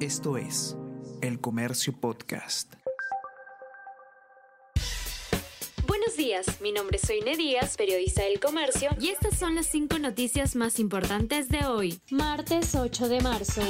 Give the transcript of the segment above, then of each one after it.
Esto es El Comercio Podcast. Buenos días, mi nombre es Soine Díaz, periodista del Comercio, y estas son las cinco noticias más importantes de hoy, martes 8 de marzo.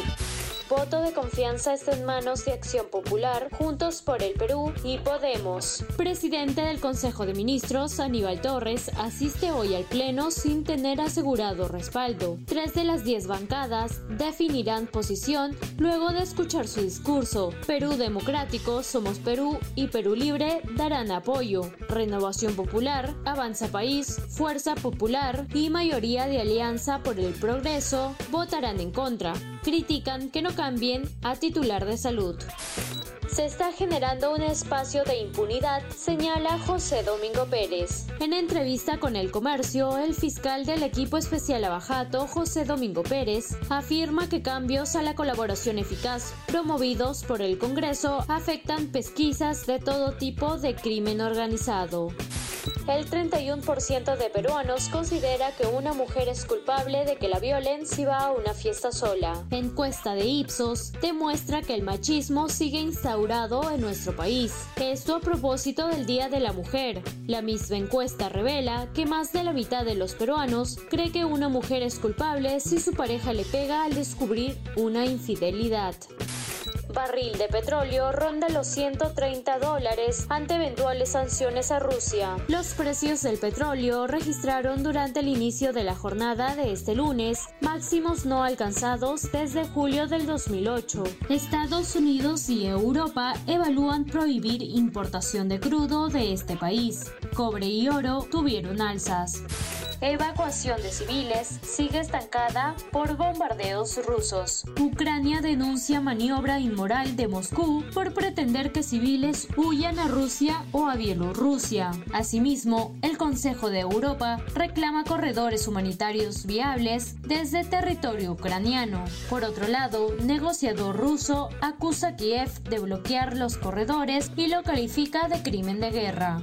Voto de confianza está en manos de Acción Popular, Juntos por el Perú y Podemos. Presidente del Consejo de Ministros, Aníbal Torres, asiste hoy al Pleno sin tener asegurado respaldo. Tres de las diez bancadas definirán posición luego de escuchar su discurso. Perú Democrático, Somos Perú y Perú Libre darán apoyo. Renovación Popular, Avanza País, Fuerza Popular y mayoría de Alianza por el Progreso votarán en contra. Critican que no cambien a titular de salud. Se está generando un espacio de impunidad, señala José Domingo Pérez. En entrevista con El Comercio, el fiscal del equipo especial Abajato, José Domingo Pérez, afirma que cambios a la colaboración eficaz promovidos por el Congreso afectan pesquisas de todo tipo de crimen organizado. El 31% de peruanos considera que una mujer es culpable de que la violen si va a una fiesta sola. Encuesta de Ipsos demuestra que el machismo sigue instaurado en nuestro país. Esto a propósito del Día de la Mujer. La misma encuesta revela que más de la mitad de los peruanos cree que una mujer es culpable si su pareja le pega al descubrir una infidelidad barril de petróleo ronda los 130 dólares ante eventuales sanciones a Rusia. Los precios del petróleo registraron durante el inicio de la jornada de este lunes máximos no alcanzados desde julio del 2008. Estados Unidos y Europa evalúan prohibir importación de crudo de este país. Cobre y oro tuvieron alzas. Evacuación de civiles sigue estancada por bombardeos rusos. Ucrania denuncia maniobra inmoral de Moscú por pretender que civiles huyan a Rusia o a Bielorrusia. Asimismo, el Consejo de Europa reclama corredores humanitarios viables desde territorio ucraniano. Por otro lado, negociador ruso acusa a Kiev de bloquear los corredores y lo califica de crimen de guerra.